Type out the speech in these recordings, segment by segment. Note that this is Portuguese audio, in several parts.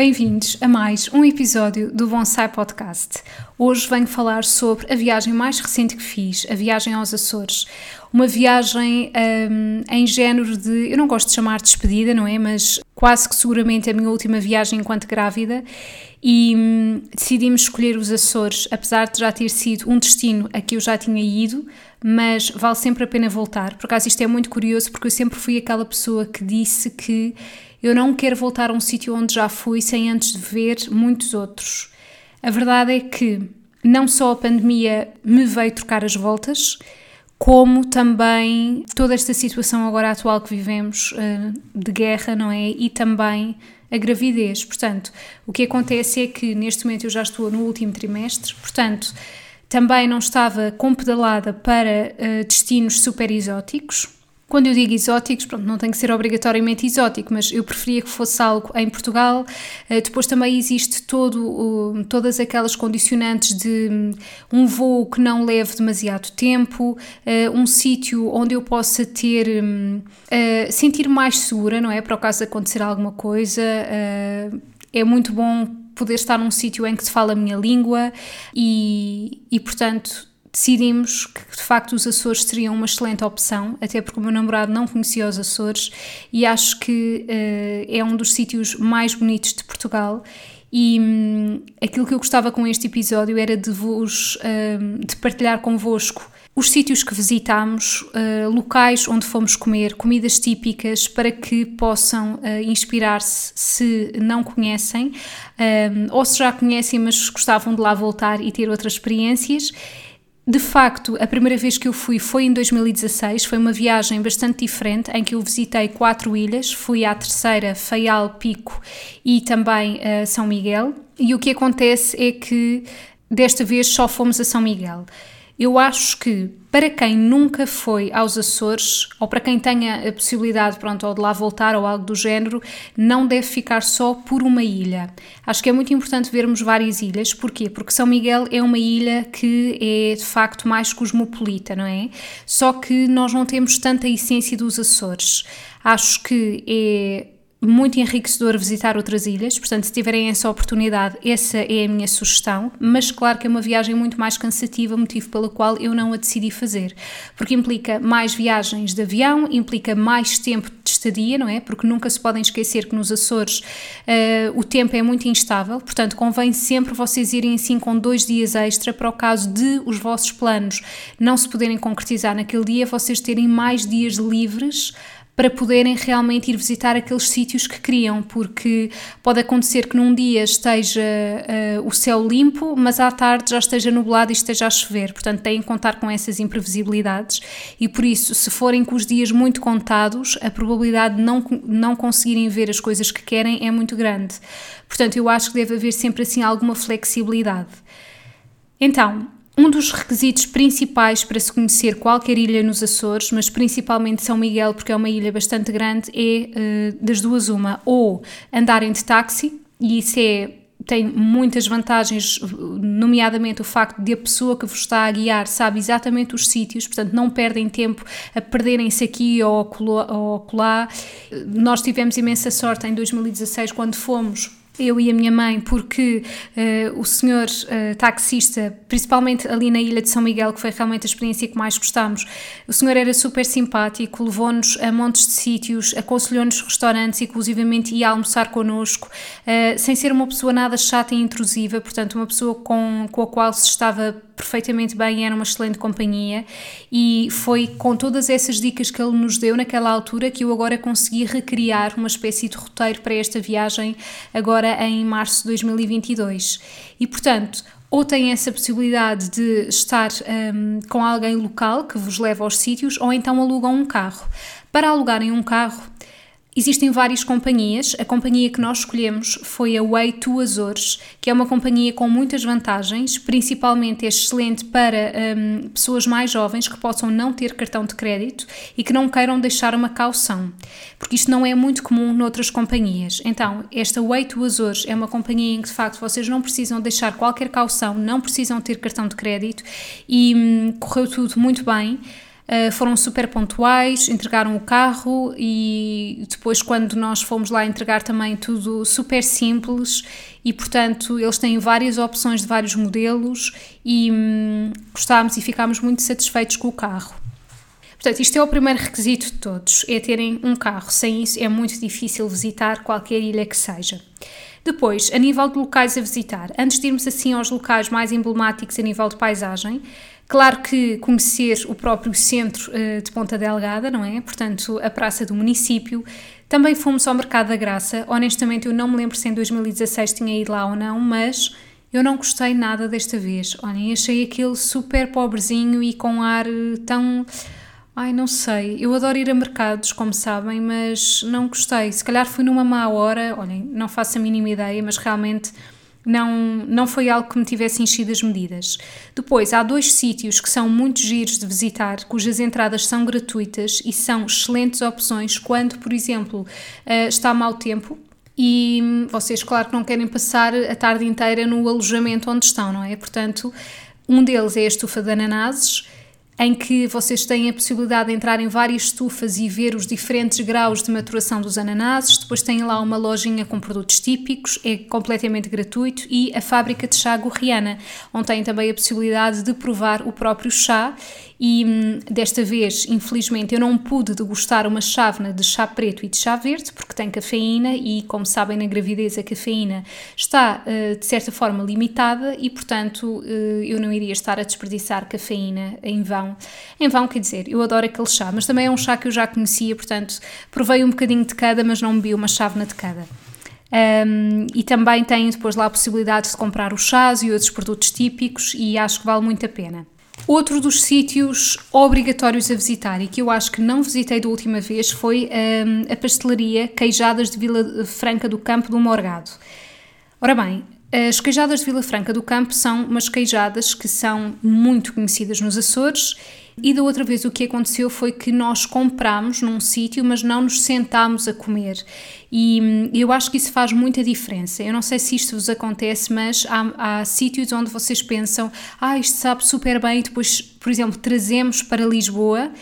Bem-vindos a mais um episódio do Bonsai Podcast. Hoje venho falar sobre a viagem mais recente que fiz, a viagem aos Açores. Uma viagem um, em género de, eu não gosto de chamar de despedida, não é? Mas quase que seguramente a minha última viagem enquanto grávida. E hum, decidimos escolher os Açores, apesar de já ter sido um destino a que eu já tinha ido, mas vale sempre a pena voltar. Por acaso, isto é muito curioso porque eu sempre fui aquela pessoa que disse que eu não quero voltar a um sítio onde já fui sem antes de ver muitos outros. A verdade é que não só a pandemia me veio trocar as voltas, como também toda esta situação agora atual que vivemos eh, de guerra, não é? E também a gravidez. Portanto, o que acontece é que neste momento eu já estou no último trimestre, portanto, também não estava compedalada para uh, destinos super exóticos quando eu digo exóticos, pronto, não tem que ser obrigatoriamente exótico, mas eu preferia que fosse algo em Portugal. Eh, depois também existe todo, todas aquelas condicionantes de hum, um voo que não leve demasiado tempo, eh, um sítio onde eu possa ter, hum, eh, sentir mais segura, não é? Para o caso de acontecer alguma coisa. É muito bom poder estar num sítio em que se fala a minha língua e, e portanto, decidimos que de facto os Açores seriam uma excelente opção, até porque o meu namorado não conhecia os Açores e acho que uh, é um dos sítios mais bonitos de Portugal. E hum, aquilo que eu gostava com este episódio era de vos hum, de partilhar convosco os sítios que visitámos, uh, locais onde fomos comer, comidas típicas para que possam uh, inspirar-se se não conhecem, um, ou se já conhecem, mas gostavam de lá voltar e ter outras experiências. De facto, a primeira vez que eu fui foi em 2016, foi uma viagem bastante diferente em que eu visitei quatro ilhas, fui à terceira, Faial, Pico e também uh, São Miguel. E o que acontece é que desta vez só fomos a São Miguel. Eu acho que para quem nunca foi aos Açores, ou para quem tenha a possibilidade, pronto, ou de lá voltar ou algo do género, não deve ficar só por uma ilha. Acho que é muito importante vermos várias ilhas. Porquê? Porque São Miguel é uma ilha que é de facto mais cosmopolita, não é? Só que nós não temos tanta essência dos Açores. Acho que é muito enriquecedor visitar outras ilhas, portanto, se tiverem essa oportunidade, essa é a minha sugestão, mas claro que é uma viagem muito mais cansativa, motivo pelo qual eu não a decidi fazer, porque implica mais viagens de avião, implica mais tempo de estadia, não é? Porque nunca se podem esquecer que nos Açores uh, o tempo é muito instável, portanto, convém sempre vocês irem assim com dois dias extra para o caso de os vossos planos não se poderem concretizar naquele dia, vocês terem mais dias livres para poderem realmente ir visitar aqueles sítios que queriam, porque pode acontecer que num dia esteja uh, o céu limpo, mas à tarde já esteja nublado e esteja a chover. Portanto, têm que contar com essas imprevisibilidades e por isso, se forem com os dias muito contados, a probabilidade de não, não conseguirem ver as coisas que querem é muito grande. Portanto, eu acho que deve haver sempre assim alguma flexibilidade. Então, um dos requisitos principais para se conhecer qualquer ilha nos Açores, mas principalmente São Miguel, porque é uma ilha bastante grande, é uh, das duas uma, ou andarem de táxi, e isso é tem muitas vantagens, nomeadamente o facto de a pessoa que vos está a guiar sabe exatamente os sítios, portanto não perdem tempo a perderem-se aqui ou acolá. Nós tivemos imensa sorte em 2016 quando fomos eu e a minha mãe, porque uh, o senhor uh, taxista, principalmente ali na Ilha de São Miguel, que foi realmente a experiência que mais gostámos, o senhor era super simpático, levou-nos a montes de sítios, aconselhou-nos restaurantes, inclusivamente ia almoçar connosco, uh, sem ser uma pessoa nada chata e intrusiva, portanto, uma pessoa com, com a qual se estava perfeitamente bem, era uma excelente companhia e foi com todas essas dicas que ele nos deu naquela altura que eu agora consegui recriar uma espécie de roteiro para esta viagem agora em março de 2022. E portanto, ou têm essa possibilidade de estar um, com alguém local que vos leva aos sítios, ou então alugam um carro. Para alugarem um carro, Existem várias companhias. A companhia que nós escolhemos foi a Way to Azores, que é uma companhia com muitas vantagens, principalmente é excelente para um, pessoas mais jovens que possam não ter cartão de crédito e que não queiram deixar uma caução, porque isto não é muito comum noutras companhias. Então, esta Way to Azores é uma companhia em que de facto vocês não precisam deixar qualquer caução, não precisam ter cartão de crédito e hum, correu tudo muito bem. Uh, foram super pontuais, entregaram o carro e depois, quando nós fomos lá entregar, também tudo super simples e, portanto, eles têm várias opções de vários modelos e hum, gostámos e ficámos muito satisfeitos com o carro. Portanto, isto é o primeiro requisito de todos, é terem um carro. Sem isso é muito difícil visitar qualquer ilha que seja. Depois, a nível de locais a visitar, antes de irmos assim aos locais mais emblemáticos a nível de paisagem, Claro que conhecer o próprio centro uh, de Ponta Delgada, não é? Portanto, a praça do município. Também fomos ao Mercado da Graça. Honestamente, eu não me lembro se em 2016 tinha ido lá ou não, mas eu não gostei nada desta vez. Olhem, achei aquele super pobrezinho e com ar eh, tão. Ai, não sei. Eu adoro ir a mercados, como sabem, mas não gostei. Se calhar fui numa má hora. Olhem, não faço a mínima ideia, mas realmente não, não foi algo que me tivesse enchido as medidas. Depois, há dois sítios que são muito giros de visitar, cujas entradas são gratuitas e são excelentes opções quando, por exemplo, uh, está mau tempo. E vocês, claro, que não querem passar a tarde inteira no alojamento onde estão, não é? Portanto, um deles é a estufa de ananases, em que vocês têm a possibilidade de entrar em várias estufas e ver os diferentes graus de maturação dos ananases. Depois têm lá uma lojinha com produtos típicos, é completamente gratuito, e a fábrica de chá Gorriana, onde têm também a possibilidade de provar o próprio chá e hum, desta vez, infelizmente, eu não pude degustar uma chávena de chá preto e de chá verde, porque tem cafeína e, como sabem, na gravidez a cafeína está, uh, de certa forma, limitada e, portanto, uh, eu não iria estar a desperdiçar cafeína em vão. Em vão, quer dizer, eu adoro aquele chá, mas também é um chá que eu já conhecia, portanto, provei um bocadinho de cada, mas não bebi uma chávena de cada. Um, e também têm depois lá a possibilidade de comprar os chás e outros produtos típicos e acho que vale muito a pena. Outro dos sítios obrigatórios a visitar e que eu acho que não visitei da última vez foi um, a pastelaria Queijadas de Vila Franca do Campo do Morgado. Ora bem, as queijadas de Vila Franca do Campo são umas queijadas que são muito conhecidas nos Açores e da outra vez o que aconteceu foi que nós compramos num sítio, mas não nos sentámos a comer. E hum, eu acho que isso faz muita diferença. Eu não sei se isto vos acontece, mas há, há sítios onde vocês pensam, ah, isto sabe super bem, e depois, por exemplo, trazemos para Lisboa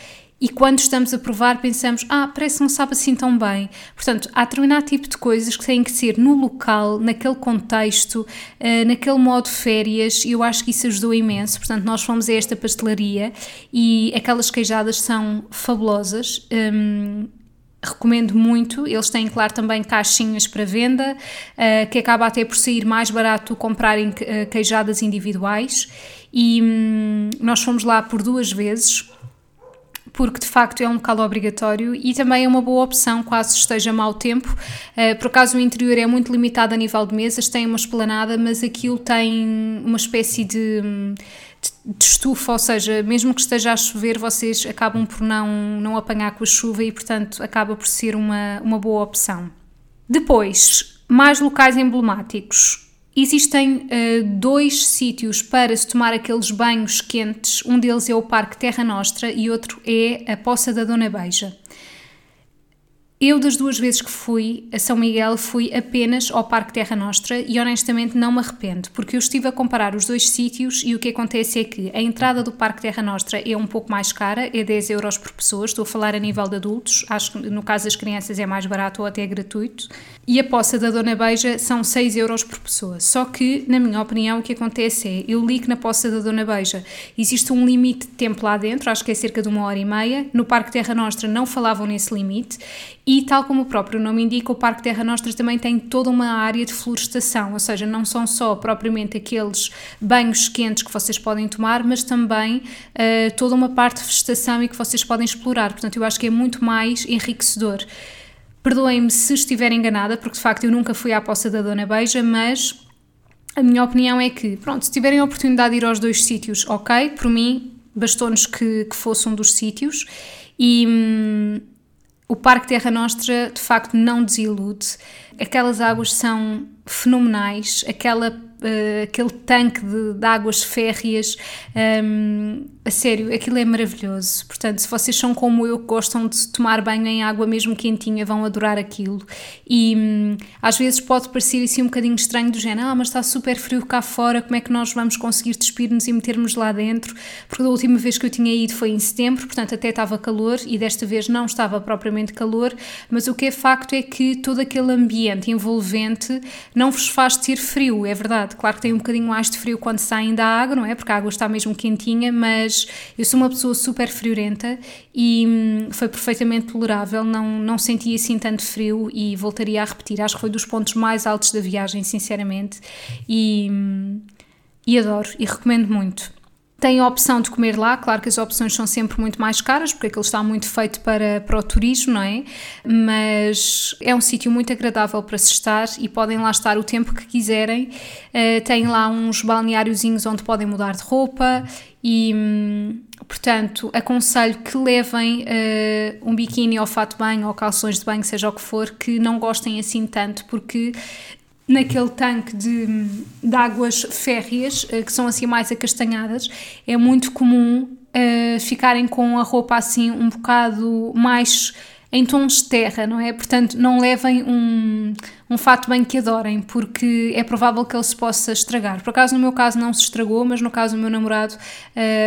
e quando estamos a provar pensamos, ah, parece que não sabe assim tão bem. Portanto, há determinado tipo de coisas que têm que ser no local, naquele contexto, uh, naquele modo férias, e eu acho que isso ajudou imenso. Portanto, nós fomos a esta pastelaria e aquelas queijadas são fabulosas. Um, recomendo muito. Eles têm, claro, também caixinhas para venda, uh, que acaba até por sair mais barato comprarem uh, queijadas individuais. E um, nós fomos lá por duas vezes porque de facto é um local obrigatório e também é uma boa opção caso esteja mau tempo. Uh, por acaso o interior é muito limitado a nível de mesas, tem uma esplanada, mas aquilo tem uma espécie de, de, de estufa, ou seja, mesmo que esteja a chover, vocês acabam por não, não apanhar com a chuva e, portanto, acaba por ser uma, uma boa opção. Depois, mais locais emblemáticos. Existem uh, dois sítios para se tomar aqueles banhos quentes. Um deles é o Parque Terra Nostra e outro é a Poça da Dona Beija. Eu, das duas vezes que fui a São Miguel, fui apenas ao Parque Terra Nostra e honestamente não me arrependo, porque eu estive a comparar os dois sítios e o que acontece é que a entrada do Parque Terra Nostra é um pouco mais cara, é 10 euros por pessoa, estou a falar a nível de adultos, acho que no caso das crianças é mais barato ou até gratuito, e a poça da Dona Beija são 6 euros por pessoa. Só que, na minha opinião, o que acontece é, eu li que na poça da Dona Beija existe um limite de tempo lá dentro, acho que é cerca de uma hora e meia, no Parque Terra Nostra não falavam nesse limite, e, tal como o próprio nome indica, o Parque Terra Nostra também tem toda uma área de florestação, ou seja, não são só propriamente aqueles banhos quentes que vocês podem tomar, mas também uh, toda uma parte de vegetação e que vocês podem explorar. Portanto, eu acho que é muito mais enriquecedor. Perdoem-me se estiver enganada, porque de facto eu nunca fui à poça da Dona Beija, mas a minha opinião é que, pronto, se tiverem a oportunidade de ir aos dois sítios, ok, por mim, bastou-nos que, que fosse um dos sítios. E. Hum, o Parque Terra Nostra de facto não desilude. Aquelas águas são fenomenais, aquela, uh, aquele tanque de, de águas férreas, um, a sério, aquilo é maravilhoso. Portanto, se vocês são como eu, que gostam de tomar banho em água mesmo quentinha, vão adorar aquilo. E hum, às vezes pode parecer assim um bocadinho estranho do género, ah, mas está super frio cá fora, como é que nós vamos conseguir despir-nos e metermos lá dentro? Porque da última vez que eu tinha ido foi em setembro, portanto até estava calor e desta vez não estava propriamente calor, mas o que é facto é que todo aquele ambiente envolvente não vos faz ter frio, é verdade. Claro que tem um bocadinho mais de frio quando saem da água, não é? Porque a água está mesmo quentinha, mas eu sou uma pessoa super friorenta e hum, foi perfeitamente tolerável, não, não senti assim tanto frio e voltaria a repetir. Acho que foi dos pontos mais altos da viagem, sinceramente, e, hum, e adoro e recomendo muito. Tem a opção de comer lá, claro que as opções são sempre muito mais caras, porque aquilo está muito feito para, para o turismo, não é? Mas é um sítio muito agradável para se estar e podem lá estar o tempo que quiserem. Uh, tem lá uns balneáriozinhos onde podem mudar de roupa e, hum, portanto, aconselho que levem uh, um biquíni ou fato de banho ou calções de banho, seja o que for, que não gostem assim tanto, porque naquele tanque de, de águas férreas, uh, que são assim mais acastanhadas, é muito comum uh, ficarem com a roupa assim um bocado mais em tons de terra, não é? Portanto, não levem um, um fato bem que adorem, porque é provável que ele se possa estragar. Por acaso, no meu caso, não se estragou, mas no caso do meu namorado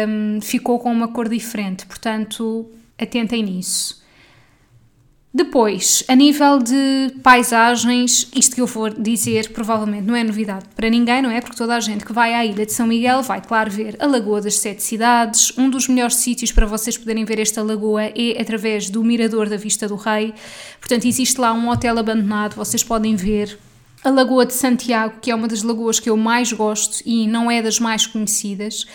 um, ficou com uma cor diferente. Portanto, atentem nisso. Depois, a nível de paisagens, isto que eu vou dizer provavelmente não é novidade para ninguém, não é? Porque toda a gente que vai à ilha de São Miguel vai, claro, ver a Lagoa das Sete Cidades. Um dos melhores sítios para vocês poderem ver esta lagoa é através do Mirador da Vista do Rei. Portanto, existe lá um hotel abandonado, vocês podem ver a Lagoa de Santiago, que é uma das lagoas que eu mais gosto e não é das mais conhecidas.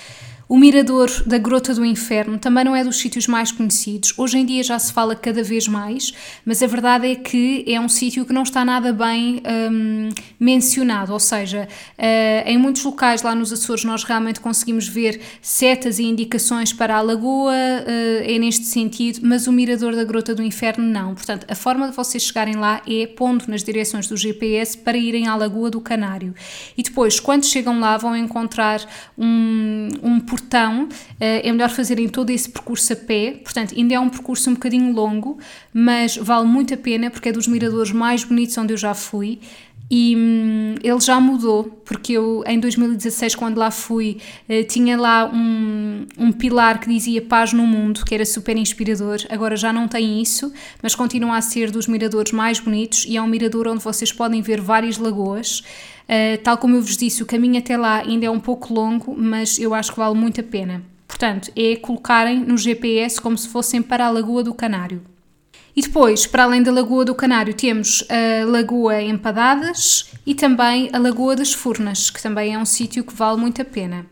O mirador da Grota do Inferno também não é dos sítios mais conhecidos. Hoje em dia já se fala cada vez mais, mas a verdade é que é um sítio que não está nada bem um, mencionado. Ou seja, uh, em muitos locais lá nos Açores nós realmente conseguimos ver setas e indicações para a lagoa, uh, é neste sentido, mas o mirador da Grota do Inferno não. Portanto, a forma de vocês chegarem lá é pondo nas direções do GPS para irem à Lagoa do Canário. E depois, quando chegam lá, vão encontrar um, um portão, eh, é melhor fazerem todo esse percurso a pé, portanto, ainda é um percurso um bocadinho longo, mas vale muito a pena porque é dos miradores mais bonitos onde eu já fui. E hum, ele já mudou, porque eu em 2016, quando lá fui, eh, tinha lá um, um pilar que dizia Paz no Mundo, que era super inspirador. Agora já não tem isso, mas continua a ser dos miradores mais bonitos e é um mirador onde vocês podem ver várias lagoas. Uh, tal como eu vos disse, o caminho até lá ainda é um pouco longo, mas eu acho que vale muito a pena. Portanto, é colocarem no GPS como se fossem para a Lagoa do Canário. E depois, para além da Lagoa do Canário, temos a Lagoa Empadadas e também a Lagoa das Furnas, que também é um sítio que vale muito a pena.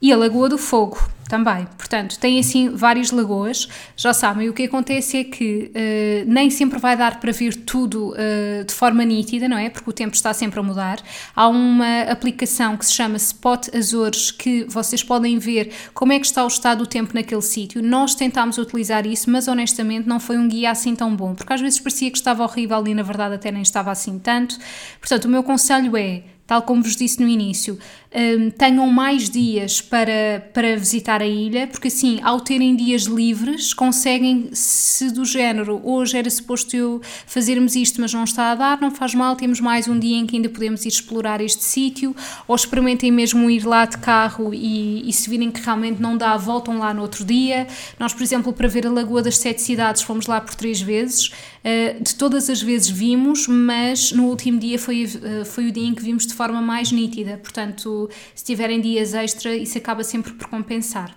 E a Lagoa do Fogo, também. Portanto, tem assim várias lagoas. Já sabem, o que acontece é que uh, nem sempre vai dar para ver tudo uh, de forma nítida, não é? Porque o tempo está sempre a mudar. Há uma aplicação que se chama Spot Azores que vocês podem ver como é que está o estado do tempo naquele sítio. Nós tentámos utilizar isso, mas honestamente não foi um guia assim tão bom, porque às vezes parecia que estava horrível e na verdade até nem estava assim tanto. Portanto, o meu conselho é tal como vos disse no início, um, tenham mais dias para, para visitar a ilha, porque assim, ao terem dias livres, conseguem, se do género, hoje era suposto eu fazermos isto, mas não está a dar, não faz mal, temos mais um dia em que ainda podemos ir explorar este sítio, ou experimentem mesmo ir lá de carro e, e se virem que realmente não dá, voltam lá no outro dia. Nós, por exemplo, para ver a Lagoa das Sete Cidades, fomos lá por três vezes, uh, de todas as vezes vimos, mas no último dia foi, uh, foi o dia em que vimos de forma mais nítida, portanto se tiverem dias extra, isso acaba sempre por compensar.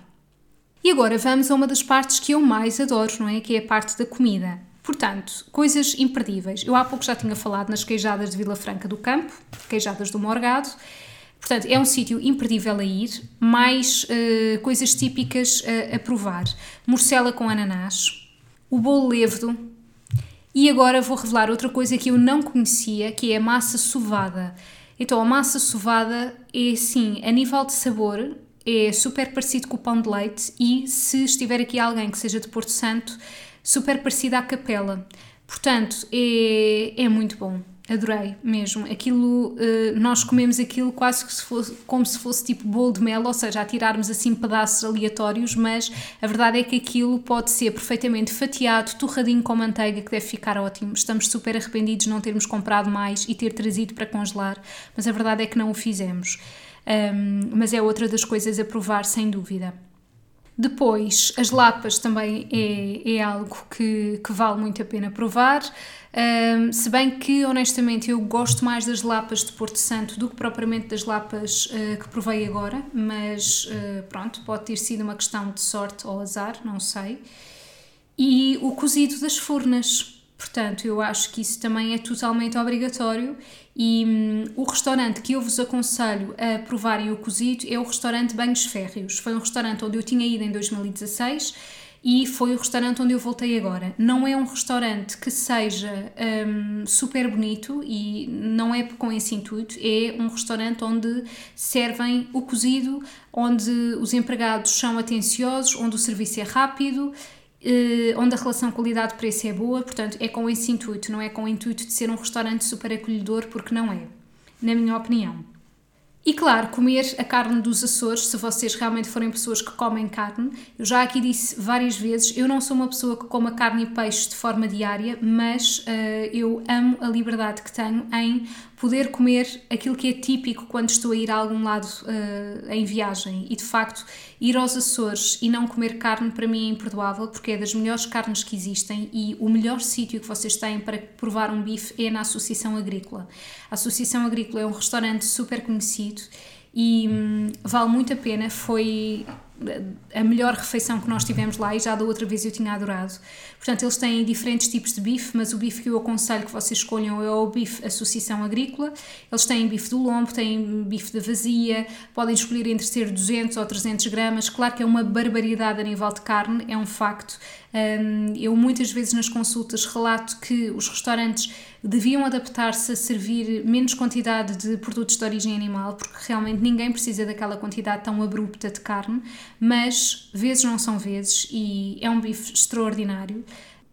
E agora vamos a uma das partes que eu mais adoro, não é? Que é a parte da comida. Portanto, coisas imperdíveis. Eu há pouco já tinha falado nas queijadas de Vila Franca do Campo, queijadas do Morgado. Portanto, é um sítio imperdível a ir. Mais uh, coisas típicas a, a provar: morcela com ananás, o bolo levedo. E agora vou revelar outra coisa que eu não conhecia, que é a massa sovada. Então, a massa sovada é assim, a nível de sabor, é super parecido com o pão de leite e, se estiver aqui alguém que seja de Porto Santo, super parecido à capela. Portanto, é, é muito bom adorei mesmo. Aquilo, uh, nós comemos aquilo quase se fosse, como se fosse tipo bolo de mel, ou seja, a tirarmos assim pedaços aleatórios, mas a verdade é que aquilo pode ser perfeitamente fatiado, torradinho com manteiga, que deve ficar ótimo. Estamos super arrependidos de não termos comprado mais e ter trazido para congelar, mas a verdade é que não o fizemos. Um, mas é outra das coisas a provar, sem dúvida. Depois, as lapas também é, é algo que, que vale muito a pena provar. Um, se bem que, honestamente, eu gosto mais das lapas de Porto Santo do que propriamente das lapas uh, que provei agora, mas uh, pronto, pode ter sido uma questão de sorte ou azar, não sei. E o cozido das furnas. Portanto, eu acho que isso também é totalmente obrigatório e hum, o restaurante que eu vos aconselho a provarem o cozido é o restaurante Banhos Férreos. Foi um restaurante onde eu tinha ido em 2016 e foi o restaurante onde eu voltei agora. Não é um restaurante que seja um, super bonito e não é com esse intuito, é um restaurante onde servem o cozido, onde os empregados são atenciosos, onde o serviço é rápido. Uh, onde a relação qualidade-preço é boa, portanto, é com esse intuito, não é com o intuito de ser um restaurante super acolhedor, porque não é, na minha opinião. E claro, comer a carne dos Açores, se vocês realmente forem pessoas que comem carne. Eu já aqui disse várias vezes, eu não sou uma pessoa que coma carne e peixe de forma diária, mas uh, eu amo a liberdade que tenho em poder comer aquilo que é típico quando estou a ir a algum lado uh, em viagem. E de facto, ir aos Açores e não comer carne para mim é imperdoável, porque é das melhores carnes que existem e o melhor sítio que vocês têm para provar um bife é na Associação Agrícola. A Associação Agrícola é um restaurante super conhecido e hum, vale muito a pena. Foi a melhor refeição que nós tivemos lá e já da outra vez eu tinha adorado. Portanto, eles têm diferentes tipos de bife, mas o bife que eu aconselho que vocês escolham é o bife Associação Agrícola. Eles têm bife do lombo, têm bife da vazia, podem escolher entre ser 200 ou 300 gramas. Claro que é uma barbaridade a nível de carne, é um facto. Eu muitas vezes nas consultas relato que os restaurantes deviam adaptar-se a servir menos quantidade de produtos de origem animal, porque realmente ninguém precisa daquela quantidade tão abrupta de carne, mas vezes não são vezes e é um bife extraordinário.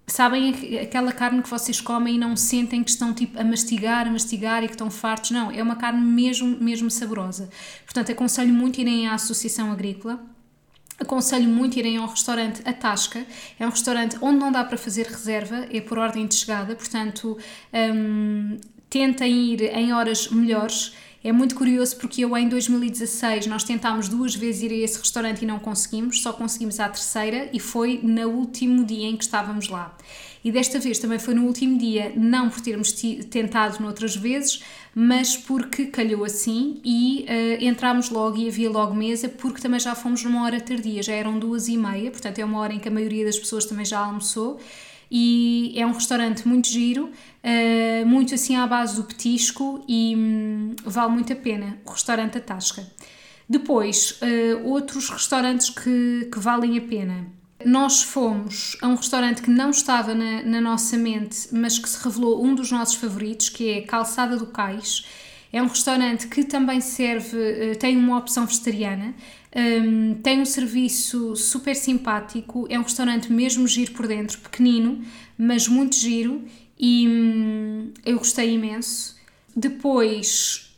Sabem aquela carne que vocês comem e não sentem que estão tipo a mastigar, a mastigar e que estão fartos? Não, é uma carne mesmo, mesmo saborosa. Portanto, aconselho muito irem à Associação Agrícola Aconselho muito irem ao restaurante A Tasca. É um restaurante onde não dá para fazer reserva, é por ordem de chegada, portanto, um, tentem ir em horas melhores. É muito curioso porque eu em 2016 nós tentámos duas vezes ir a esse restaurante e não conseguimos, só conseguimos à terceira e foi no último dia em que estávamos lá. E desta vez também foi no último dia, não por termos tentado noutras vezes, mas porque calhou assim e uh, entramos logo e havia logo mesa, porque também já fomos numa hora tardia, já eram duas e meia, portanto é uma hora em que a maioria das pessoas também já almoçou. E é um restaurante muito giro, uh, muito assim à base do petisco e um, vale muito a pena. O restaurante A Tasca. Depois, uh, outros restaurantes que, que valem a pena. Nós fomos a um restaurante que não estava na, na, nossa mente, mas que se revelou um dos nossos favoritos, que é Calçada do Cais. É um restaurante que também serve, eh, tem uma opção vegetariana, um, tem um serviço super simpático, é um restaurante mesmo giro por dentro, pequenino, mas muito giro e hum, eu gostei imenso. Depois,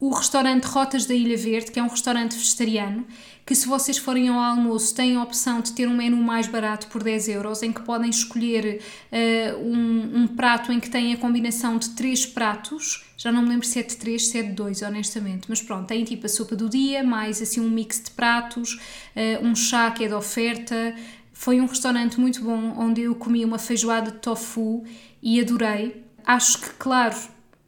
o restaurante Rotas da Ilha Verde, que é um restaurante vegetariano, que se vocês forem ao almoço têm a opção de ter um menu mais barato por 10 euros, em que podem escolher uh, um, um, prato em que tem a combinação de três pratos, já não me lembro se é de 3, se é de 2, honestamente, mas pronto, tem tipo a sopa do dia, mais assim um mix de pratos, uh, um chá que é de oferta, foi um restaurante muito bom onde eu comi uma feijoada de tofu e adorei. Acho que, claro,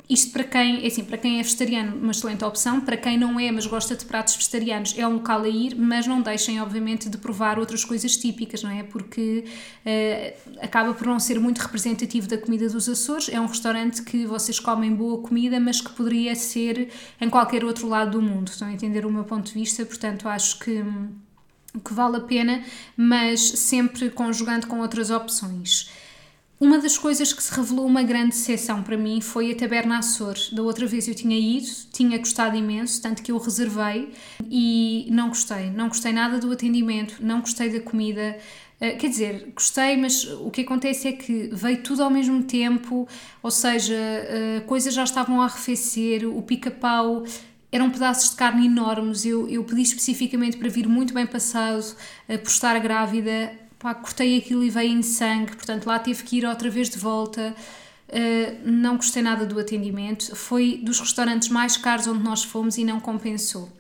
isto para quem, é assim, para quem é vegetariano, uma excelente opção. Para quem não é, mas gosta de pratos vegetarianos, é um local a ir, mas não deixem, obviamente, de provar outras coisas típicas, não é? Porque uh, acaba por não ser muito representativo da comida dos Açores. É um restaurante que vocês comem boa comida, mas que poderia ser em qualquer outro lado do mundo. Estão a entender o meu ponto de vista? Portanto, acho que que vale a pena, mas sempre conjugando com outras opções. Uma das coisas que se revelou uma grande decepção para mim foi a Taberna Açores. Da outra vez eu tinha ido, tinha gostado imenso, tanto que eu reservei e não gostei. Não gostei nada do atendimento, não gostei da comida. Uh, quer dizer, gostei, mas o que acontece é que veio tudo ao mesmo tempo, ou seja, uh, coisas já estavam a arrefecer, o pica-pau eram pedaços de carne enormes. Eu, eu pedi especificamente para vir muito bem passado, uh, por estar grávida pá, cortei aquilo e veio em sangue, portanto lá tive que ir outra vez de volta. Uh, não gostei nada do atendimento. Foi dos restaurantes mais caros onde nós fomos e não compensou.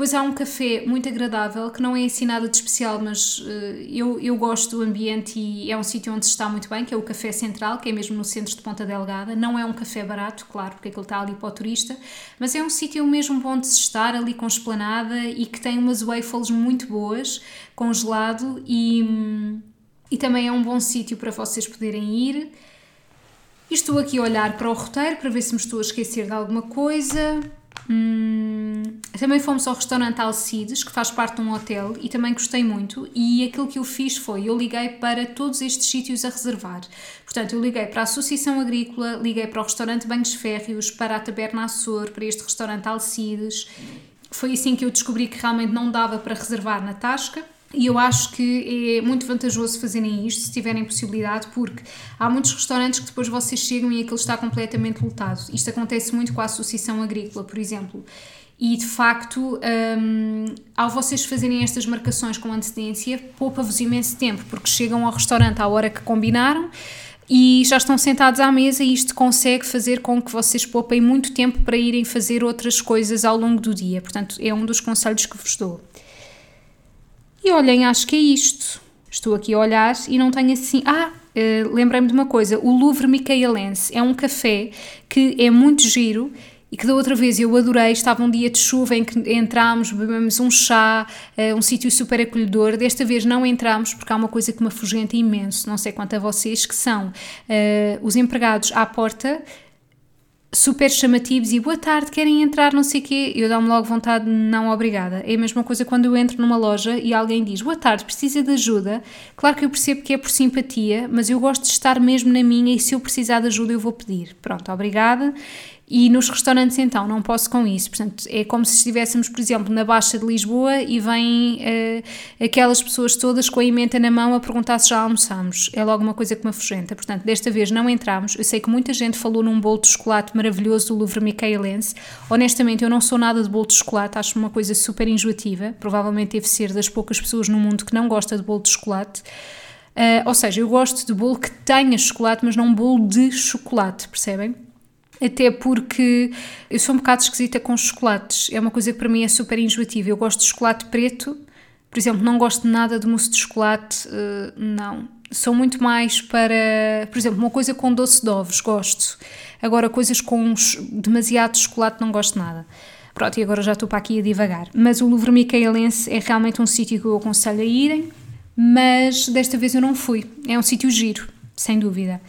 Depois há um café muito agradável, que não é assim nada de especial, mas uh, eu, eu gosto do ambiente e é um sítio onde se está muito bem, que é o Café Central, que é mesmo no centro de Ponta Delgada. Não é um café barato, claro, porque aquilo está ali para o turista, mas é um sítio mesmo bom de se estar, ali com esplanada e que tem umas waffles muito boas, com gelado e, e também é um bom sítio para vocês poderem ir. E estou aqui a olhar para o roteiro para ver se me estou a esquecer de alguma coisa. Hum, também fomos ao restaurante Alcides, que faz parte de um hotel, e também gostei muito. E aquilo que eu fiz foi: eu liguei para todos estes sítios a reservar. Portanto, eu liguei para a Associação Agrícola, liguei para o restaurante Banhos Férreos, para a Taberna Açor, para este restaurante Alcides. Foi assim que eu descobri que realmente não dava para reservar na Tasca e eu acho que é muito vantajoso fazerem isto se tiverem possibilidade, porque há muitos restaurantes que depois vocês chegam e aquilo está completamente lotado. Isto acontece muito com a Associação Agrícola, por exemplo. E de facto, um, ao vocês fazerem estas marcações com antecedência, poupa-vos imenso tempo, porque chegam ao restaurante à hora que combinaram e já estão sentados à mesa e isto consegue fazer com que vocês poupem muito tempo para irem fazer outras coisas ao longo do dia. Portanto, é um dos conselhos que vos dou. E olhem, acho que é isto. Estou aqui a olhar e não tenho assim. Ah, uh, lembrei-me de uma coisa: o Louvre Micaelense é um café que é muito giro e que da outra vez eu adorei. Estava um dia de chuva em que entramos, bebemos um chá, uh, um sítio super acolhedor. Desta vez não entramos porque há uma coisa que me afugenta imenso, não sei quanto a vocês, que são uh, os empregados à porta super chamativos e boa tarde, querem entrar, não sei o quê, eu dou-me logo vontade de não obrigada. É a mesma coisa quando eu entro numa loja e alguém diz boa tarde, precisa de ajuda. Claro que eu percebo que é por simpatia, mas eu gosto de estar mesmo na minha e se eu precisar de ajuda eu vou pedir. Pronto, obrigada. E nos restaurantes, então, não posso com isso. Portanto, é como se estivéssemos, por exemplo, na Baixa de Lisboa e vêm uh, aquelas pessoas todas com a emenda na mão a perguntar se já almoçamos. É logo uma coisa que me afugenta. Portanto, desta vez não entramos. Eu sei que muita gente falou num bolo de chocolate maravilhoso do Louvre Micaelense. Honestamente, eu não sou nada de bolo de chocolate, acho uma coisa super enjoativa. Provavelmente deve ser das poucas pessoas no mundo que não gosta de bolo de chocolate. Uh, ou seja, eu gosto de bolo que tenha chocolate, mas não bolo de chocolate, percebem? Até porque eu sou um bocado esquisita com chocolates. É uma coisa que para mim é super enjoativa. Eu gosto de chocolate preto, por exemplo, não gosto nada de mousse de chocolate, uh, não. Sou muito mais para, por exemplo, uma coisa com doce de ovos, gosto. Agora, coisas com demasiado chocolate, não gosto nada. Pronto, e agora já estou para aqui a divagar. Mas o Louvre Micaelense é realmente um sítio que eu aconselho a irem, mas desta vez eu não fui. É um sítio giro, sem dúvida.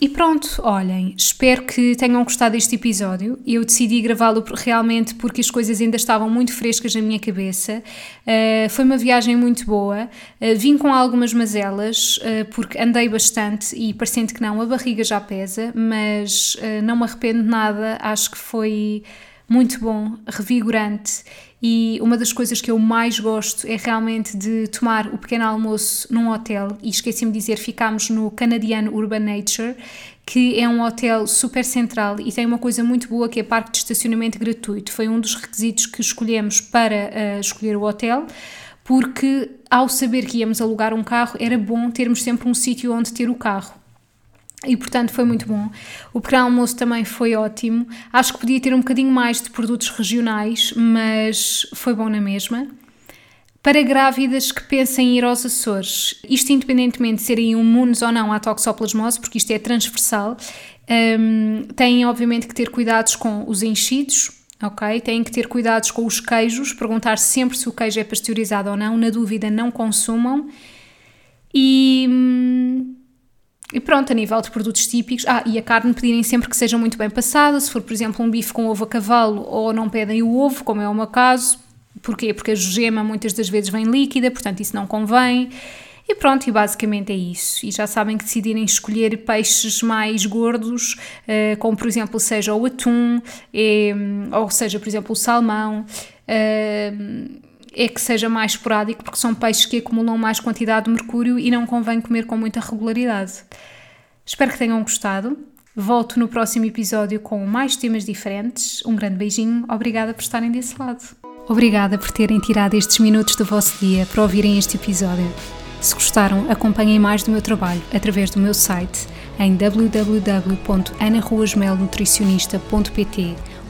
E pronto, olhem, espero que tenham gostado deste episódio. Eu decidi gravá-lo realmente porque as coisas ainda estavam muito frescas na minha cabeça. Uh, foi uma viagem muito boa. Uh, vim com algumas mazelas, uh, porque andei bastante e parecendo que não, a barriga já pesa, mas não me arrependo nada. Acho que foi muito bom, revigorante e uma das coisas que eu mais gosto é realmente de tomar o pequeno almoço num hotel e esqueci-me de dizer, ficámos no Canadian Urban Nature, que é um hotel super central e tem uma coisa muito boa que é parque de estacionamento gratuito. Foi um dos requisitos que escolhemos para uh, escolher o hotel porque ao saber que íamos alugar um carro era bom termos sempre um sítio onde ter o carro. E portanto foi muito bom. O pequeno almoço também foi ótimo. Acho que podia ter um bocadinho mais de produtos regionais, mas foi bom na mesma. Para grávidas que pensem em ir aos Açores, isto independentemente de serem imunes ou não à toxoplasmose, porque isto é transversal, um, têm obviamente que ter cuidados com os enchidos, ok? Têm que ter cuidados com os queijos, perguntar sempre se o queijo é pasteurizado ou não, na dúvida não consumam. E hum, e pronto, a nível de produtos típicos, ah, e a carne pedirem sempre que seja muito bem passada, se for, por exemplo, um bife com ovo a cavalo ou não pedem o ovo, como é o meu caso, porquê? Porque a gema muitas das vezes vem líquida, portanto isso não convém. E pronto, e basicamente é isso. E já sabem que decidirem escolher peixes mais gordos, uh, como por exemplo seja o atum, é, ou seja, por exemplo, o salmão. É que seja mais esporádico, porque são peixes que acumulam mais quantidade de mercúrio e não convém comer com muita regularidade. Espero que tenham gostado. Volto no próximo episódio com mais temas diferentes. Um grande beijinho, obrigada por estarem desse lado. Obrigada por terem tirado estes minutos do vosso dia para ouvirem este episódio. Se gostaram, acompanhem mais do meu trabalho através do meu site em www.anaruasmelnutricionista.pt